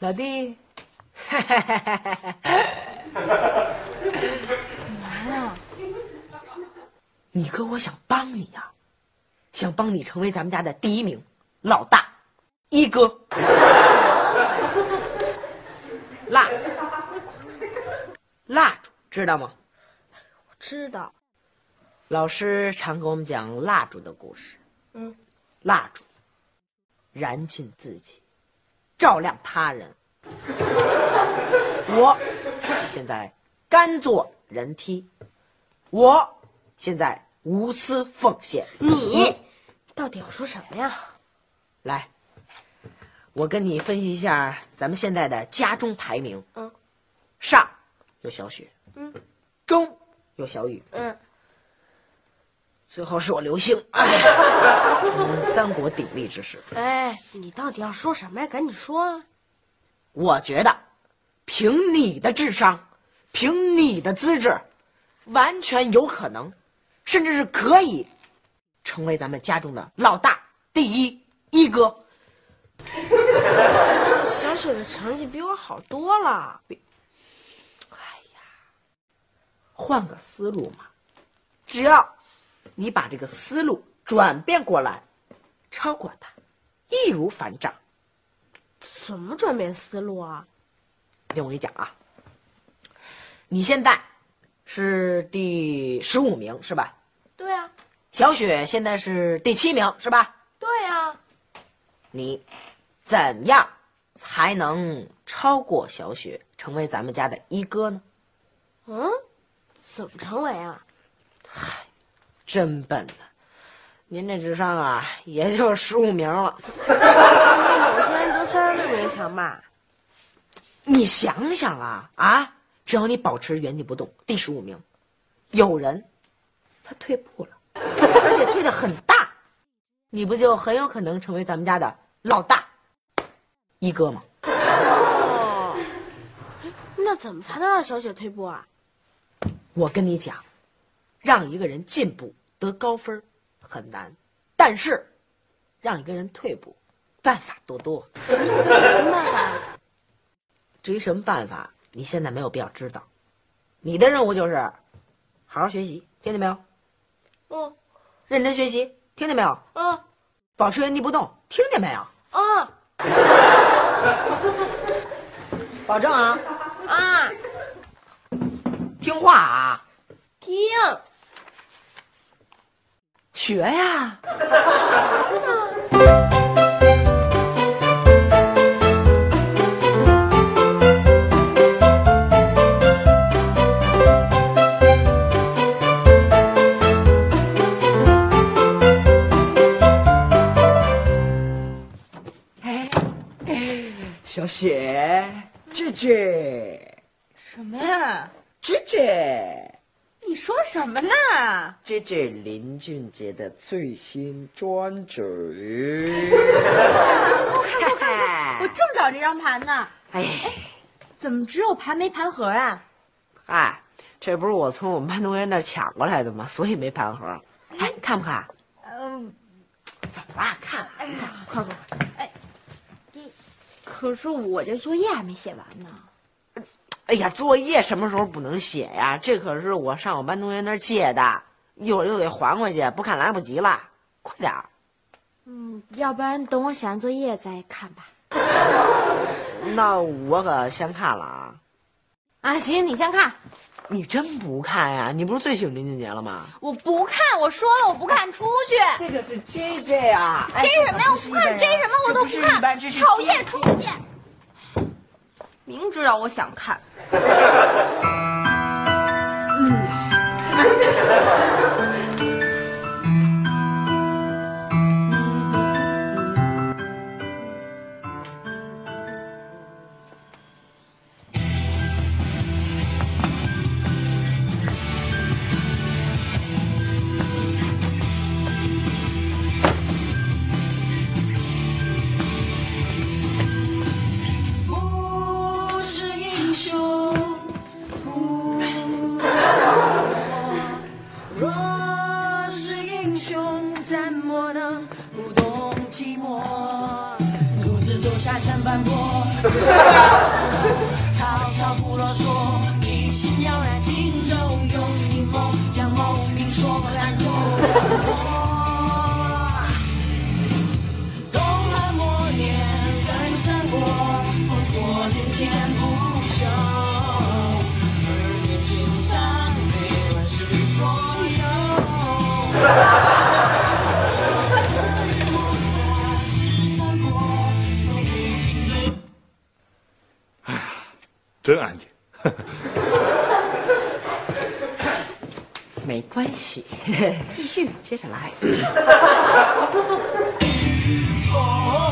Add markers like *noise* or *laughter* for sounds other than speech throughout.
老弟，你哥我想帮你呀、想帮你成为咱们家的第一名老大一哥。*laughs* 蜡烛，蜡烛知道吗？我知道，老师常给我们讲蜡烛的故事。嗯，蜡烛燃尽自己，照亮他人。我现在甘做人梯，我现在无私奉献。你到底要说什么呀？来，我跟你分析一下咱们现在的家中排名。嗯，上有小雪，嗯，中有小雨，嗯，最后是我刘星。哎，嗯三国鼎立之时，哎，你到底要说什么呀？赶紧说啊！我觉得，凭你的智商，凭你的资质，完全有可能，甚至是可以，成为咱们家中的老大第一一哥。小雪的成绩比我好多了。哎呀换个思路嘛，只要你把这个思路转变过来，超过他，易如反掌。怎么转变思路啊？听我给你讲啊，你现在是第十五名是吧？对啊，小雪现在是第七名是吧？对啊，你怎样才能超过小雪，成为咱们家的一哥呢？嗯，怎么成为啊？真笨呐、您这智商啊，也就十五名了。比有些人得三十六名强吧？你想想啊啊！只要你保持原地不动，第十五名，有人他退步了，而且退的很大，你不就很有可能成为咱们家的老大一哥吗？哦，那怎么才能让小雪退步啊？我跟你讲，让一个人进步得高分儿很难，但是让一个人退步，办法多多。什么办法？至于什么办法，你现在没有必要知道。你的任务就是好好学习，听见没有？嗯认真学习，听见没有？嗯保持原地不动，听见没有？啊 *laughs* 保证啊，啊！听话啊，听，学呀。小雪，姐姐什么呀？这这。你说什么呢？这这林俊杰的最新专辑。我看我看，我正找这张盘呢。哎，怎么只有盘没盘盒啊？哎，这不是我从我们班同学那儿抢过来的吗？所以没盘盒。哎，看不看？嗯，走吧，看，哎呀快快快！哎可是我这作业还没写完呢。哎呀，作业什么时候不能写呀？这可是我上我班同学那儿借的，一会儿又得还回去，不看来不及了。快点儿！嗯，要不然等我写完作业再看吧。那我可先看了啊。啊，行，你先看。你真不看呀？你不是最喜欢林俊杰了吗？我不看，我说了我不看，出去。这个是 J J 啊！哎 J 什么呀？我不看 J 什么我都不看，讨厌，出去。明知道我想看。嗯。真安静。*laughs* 没关系，*laughs* 继续。接着来。*laughs*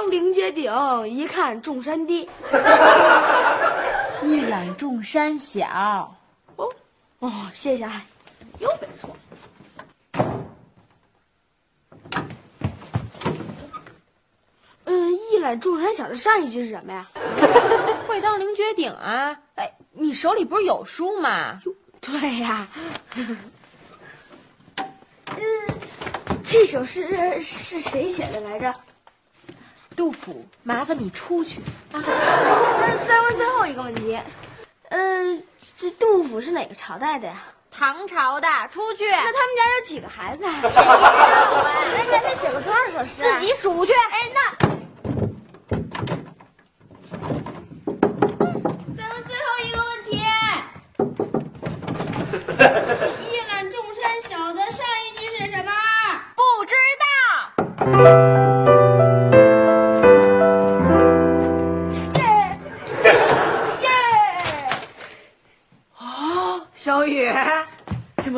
会当凌绝顶，一看众山低。*laughs* 一览众山小。哦哦，谢谢啊，怎么又背错了？嗯，一览众山小的上一句是什么呀？*laughs* 会当凌绝顶啊！哎，你手里不是有书吗？对呀。*laughs* 嗯，这首诗是谁写的来着？杜甫，麻烦你出去。啊，再问最后一个问题，嗯，这杜甫是哪个朝代的呀？唐朝的，出去。那他们家有几个孩子？谁知道啊？*laughs* 那那他写过多少首诗？自己数去。哎，那。再问最后一个问题，一览众山小的上一句是什么？不知道。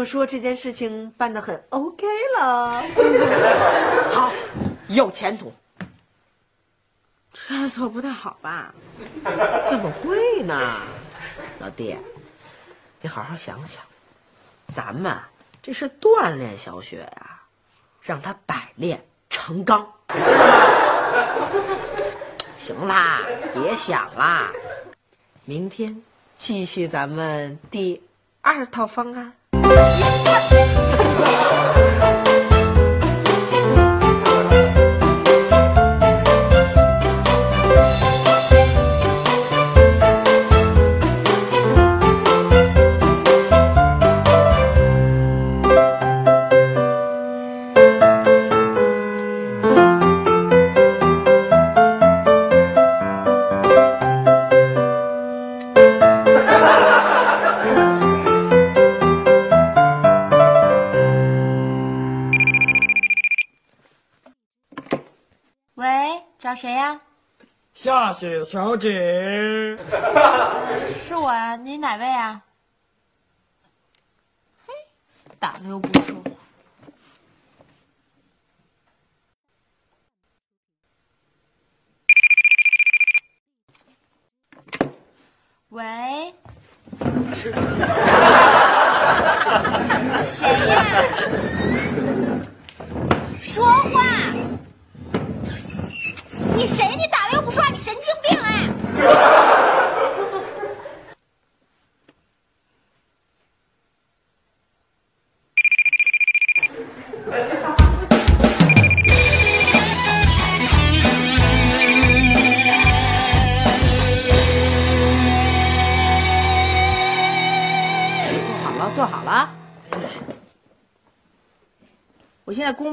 么说这件事情办得很 OK 了，*laughs* 好，有前途。这做不太好吧？*laughs* 怎么会呢，老弟，你好好想想，咱们这是锻炼小雪呀、让她百炼成钢。*laughs* 行啦，别想啦，明天继续咱们第二套方案。 감사합니다. 雪小姐，是我呀，你哪位啊？嘿，打了又不说。喂，*laughs* 谁呀？说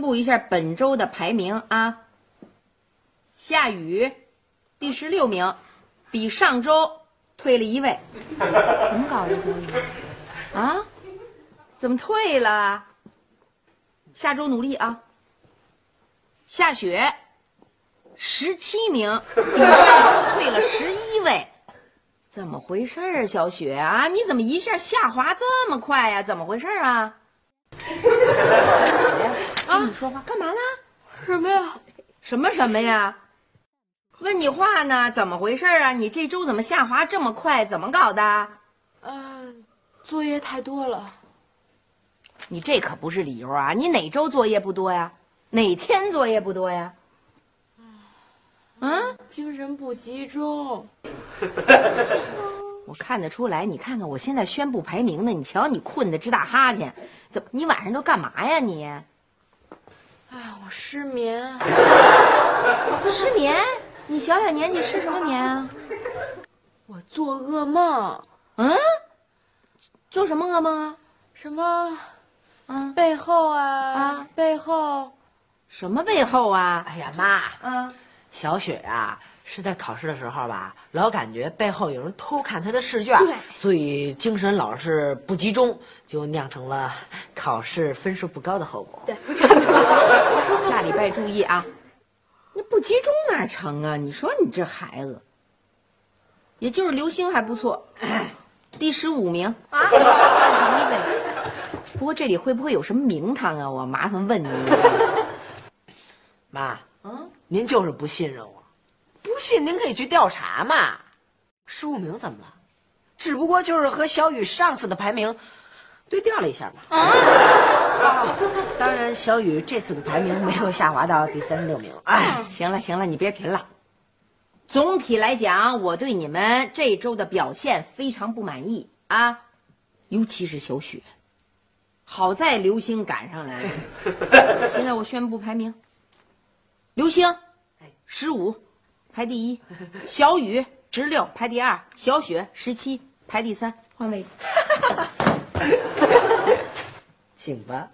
布一下本周的排名啊。夏雨，第十六名，比上周退了一位。怎么搞的，小雨？啊？怎么退了？下周努力啊。夏雪，十七名，比上周退了十一位。怎么回事啊，小雪啊？你怎么一下下滑这么快呀、怎么回事啊？啊，你说话干嘛呢？什么呀？什么什么呀？问你话呢？怎么回事啊？你这周怎么下滑这么快？怎么搞的？呃，作业太多了。你这可不是理由啊！你哪周作业不多呀？哪天作业不多呀？嗯，精神不集中。*laughs* 我看得出来。你看看我现在宣布排名呢，你瞧你困得直打哈欠，怎么你晚上都干嘛呀你？哎呀，我失眠。失眠？你小小年纪失什么眠啊？我做噩梦，嗯？做什么噩梦啊？什么嗯，背后啊啊背后，什么背后啊？哎呀妈，嗯，小雪啊是在考试的时候吧，老感觉背后有人偷看他的试卷，所以精神老是不集中，就酿成了考试分数不高的后果。对，*laughs* 下礼拜注意啊！那不集中哪成啊？你说你这孩子，也就是刘星还不错，第十五名啊，二十一位。不过这里会不会有什么名堂啊？我麻烦问您。妈，嗯，您就是不信任我，不信您可以去调查嘛。十五名怎么了？只不过就是和小雨上次的排名对调了一下嘛。啊，当然，小雨这次的排名没有下滑到第三十六名。哎，行了行了，你别贫了。总体来讲，我对你们这周的表现非常不满意啊，尤其是小雪。好在刘星赶上来了。*laughs* 现在我宣布排名：刘星十五排第一，小雨十六排第二，小雪十七排第三。换位置。请吧。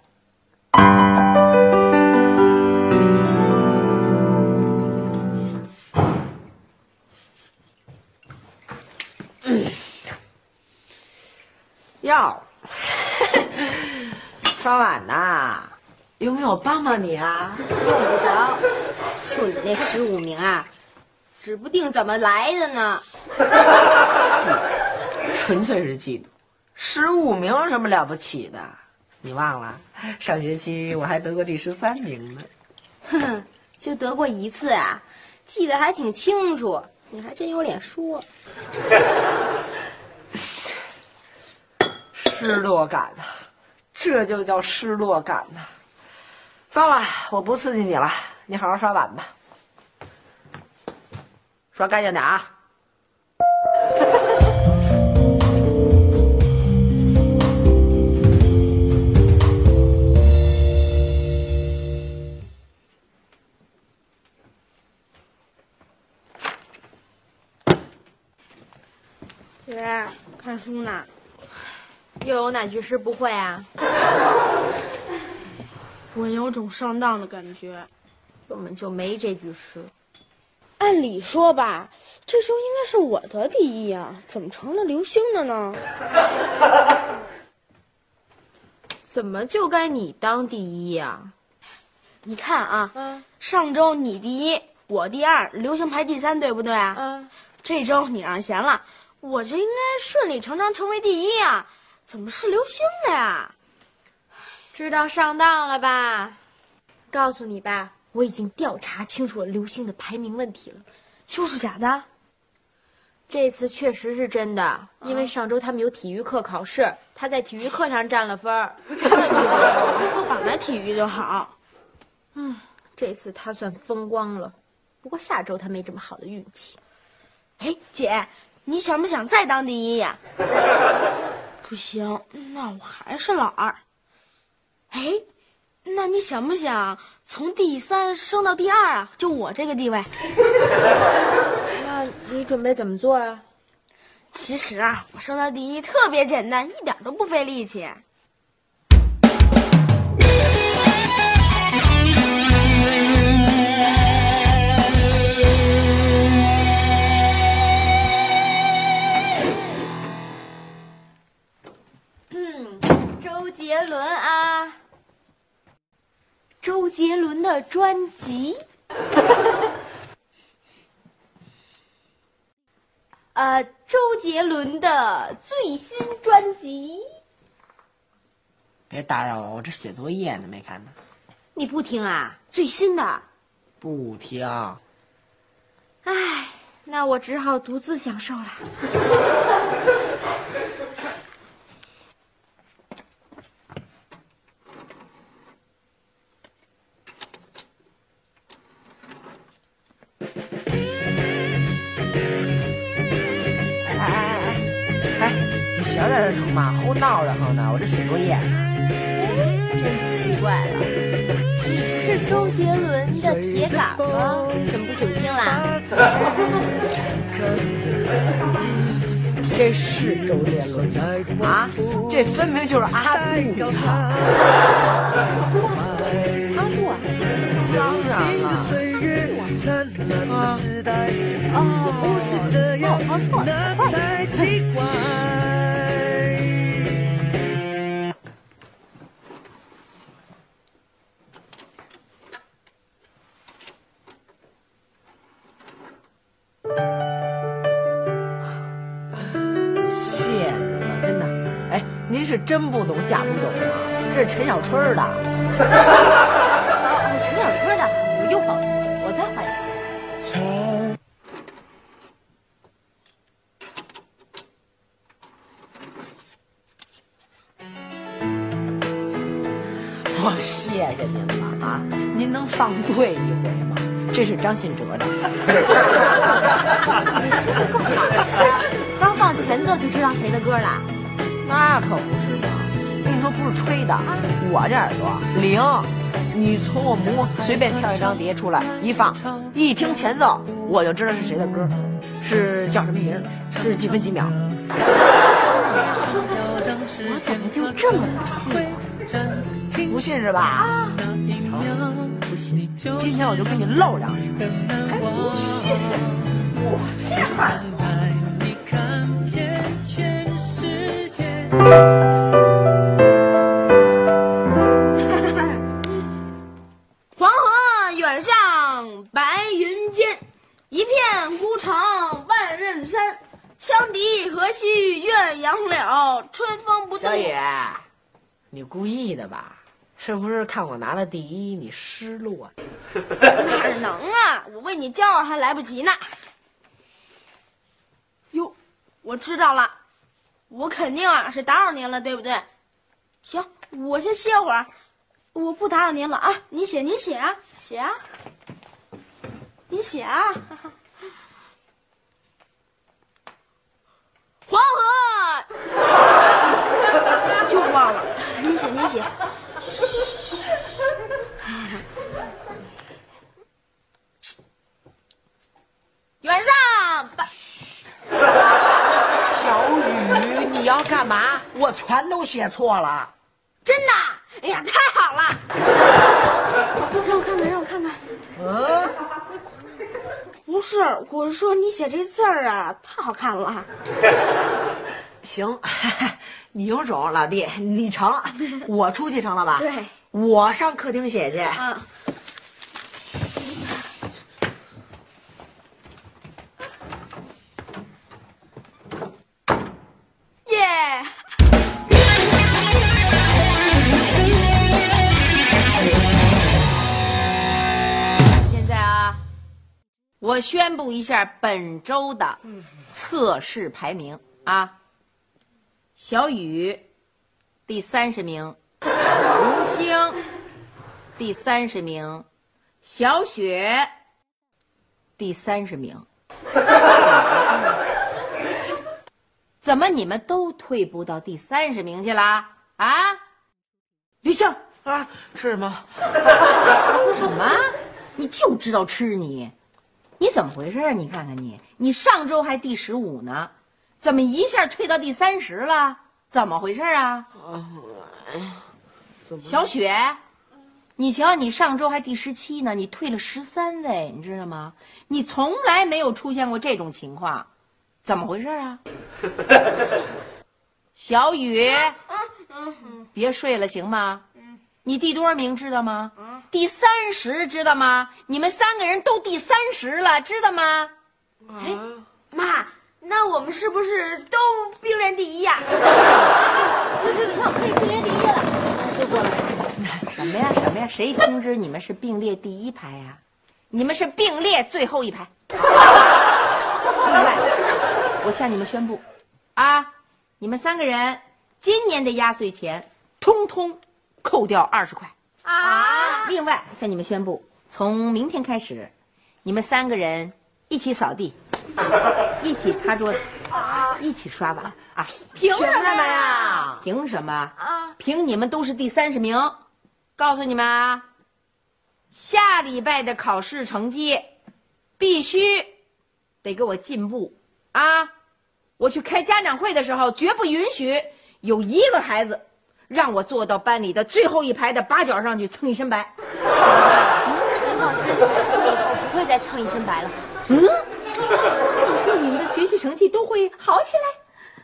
*coughs* 哟，*laughs* 刷碗呐？有没有帮帮你啊？用不着。就你那十五名啊，指不定怎么来的呢。嫉妒纯粹是嫉妒。十五名有什么了不起的？你忘了，上学期我还得过第十三名呢。哼，就得过一次啊，记得还挺清楚。你还真有脸说。失落感呐、这就叫失落感呐、算了，我不刺激你了，你好好刷碗吧，刷干净点啊。姐，看书呢。又有哪句诗不会啊？我有种上当的感觉。根本就没这句诗。按理说吧，这周应该是我得第一啊，怎么成了刘星的呢？*laughs* 怎么就该你当第一呀、你看啊，嗯上周你第一，我第二，刘星排第三，对不对啊？嗯，这周你让贤了，我就应该顺理成章成为第一啊！怎么是刘星的呀？知道上当了吧？告诉你吧，我已经调查清楚了刘星的排名问题了。又是假的？这次确实是真的，因为上周他们有体育课考试，他在体育课上占了分儿。*laughs* 不把来体育就好。嗯这次他算风光了，不过下周他没这么好的运气。哎，姐，你想不想再当第一呀？不行，那我还是老二。哎，那你想不想从第三升到第二啊？就我这个地位。*laughs* 那你准备怎么做啊？其实啊，我升到第一特别简单，一点都不费力气。嗯周杰伦啊，周杰伦的专辑，*laughs* 呃，周杰伦的最新专辑，别打扰我，我这写作业呢，没看呢。你不听啊？最新的，不听，唉，那我只好独自享受了。闲在这干嘛？胡闹着哼呢，我这写作业呢。真奇怪了，你不是周杰伦的铁杆吗？怎么不喜欢听啦？这是周杰伦啊？这分明就是阿杜呀！阿杜啊，当然了，哦，是，那我放错了，快。是真不懂假不懂啊？这是陈小春的。哦，*laughs* 陈小春的，我又放错了，我再换一个。我谢谢您了啊！您能放对一回吗？这是张信哲的。*laughs* 刚放前奏就知道谁的歌了。那可不是嘛！跟你说不是吹的，我这耳朵灵。你从我屋随便挑一张碟出来一放，一听前奏我就知道是谁的歌，是叫什么名，是几分几秒。我怎么就这么不信呢？不信是吧？啊！不信，今天我就跟你露两手。还不信？我这样。*laughs* 黄河远上白云间，一片孤城万仞山。羌笛何须怨杨柳，春风不度。小雨，你故意的吧？是不是看我拿了第一，你失落？*laughs* 哪能啊！我为你骄傲还来不及呢。哟，我知道了，我肯定啊是打扰您了，对不对？行，我先歇会儿，我不打扰您了啊。你写，你写啊，写啊，你写啊。黄河，*laughs* 又忘了，你写，你写。远上白，小雨，你要干嘛？我全都写错了。真的？哎呀，太好了！让我看看，让我看看。嗯，不是，我是说你写这字儿啊，太好看了。行，*laughs* 你有种，老弟，你成，*laughs* 我出去成了吧？对，我上客厅写去。嗯。我宣布一下本周的测试排名啊。小雨第三十名，吴星第三十名，小雪第三十名。*laughs* 怎么你们都退步到第三十名去了啊？李星啊，吃什么？什么？你就知道吃你？你怎么回事啊？你看看你，你上周还第十五呢，怎么一下退到第三十了？怎么回事啊？小雪，你瞧，你上周还第十七呢，你退了十三位，你知道吗？你从来没有出现过这种情况，怎么回事啊？*laughs* 小雨，别睡了，行吗？你第多少名知道吗？第三十，知道吗？你们三个人都第三十了，知道吗？哎，妈，那我们是不是都并列第一呀、*laughs* 对对对，那我可以并列第一了。就过来。什么呀？什么呀？谁通知你们是并列第一排呀、你们是并列最后一排。*laughs* 另外，我向你们宣布，啊，你们三个人今年的压岁钱通通扣掉二十块。啊。另外向你们宣布从明天开始你们三个人一起扫地 *laughs* 一起擦桌子一起刷碗。啊凭什么呀？凭什么？啊。凭你们都是第三十名。告诉你们啊下礼拜的考试成绩必须得给我进步。啊我去开家长会的时候绝不允许有一个孩子让我坐到班里的最后一排的八角上去蹭一身白。林老师，你不会再蹭一身白了。嗯，这么说你们的学习成绩都会好起来？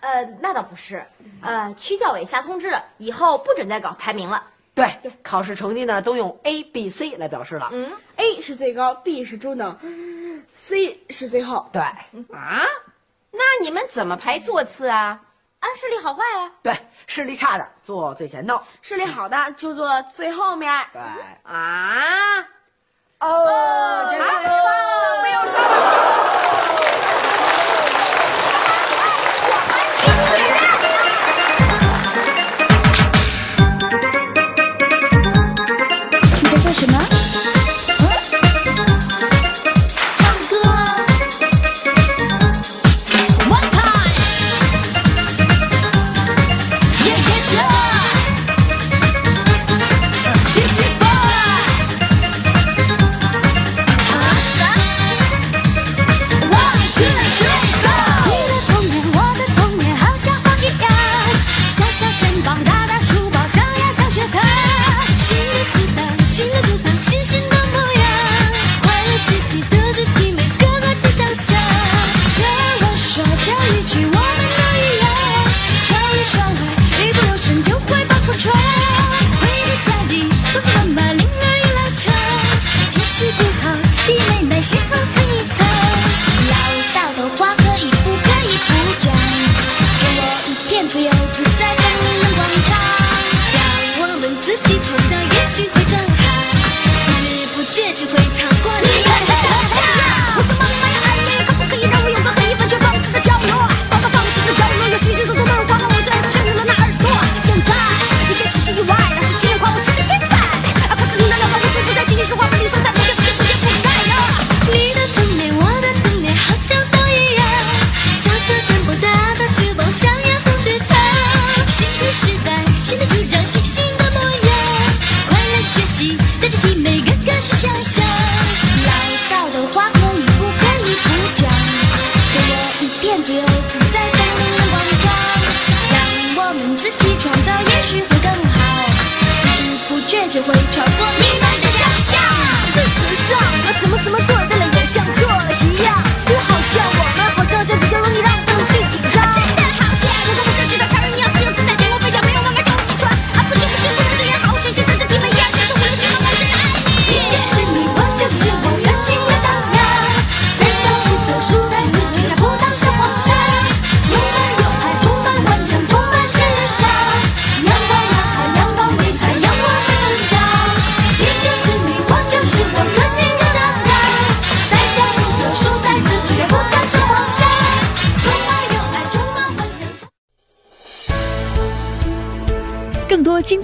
呃，那倒不是，呃，区教委下通知了，以后不准再搞排名了。对，考试成绩呢都用 A、B、C 来表示了。嗯，A 是最高，B 是中等、嗯、，C 是最后。对，啊，那你们怎么排座次啊？视力好坏呀？对，视力差的坐最前头，视力好的就坐最后面。对啊，哦，太棒了！没有。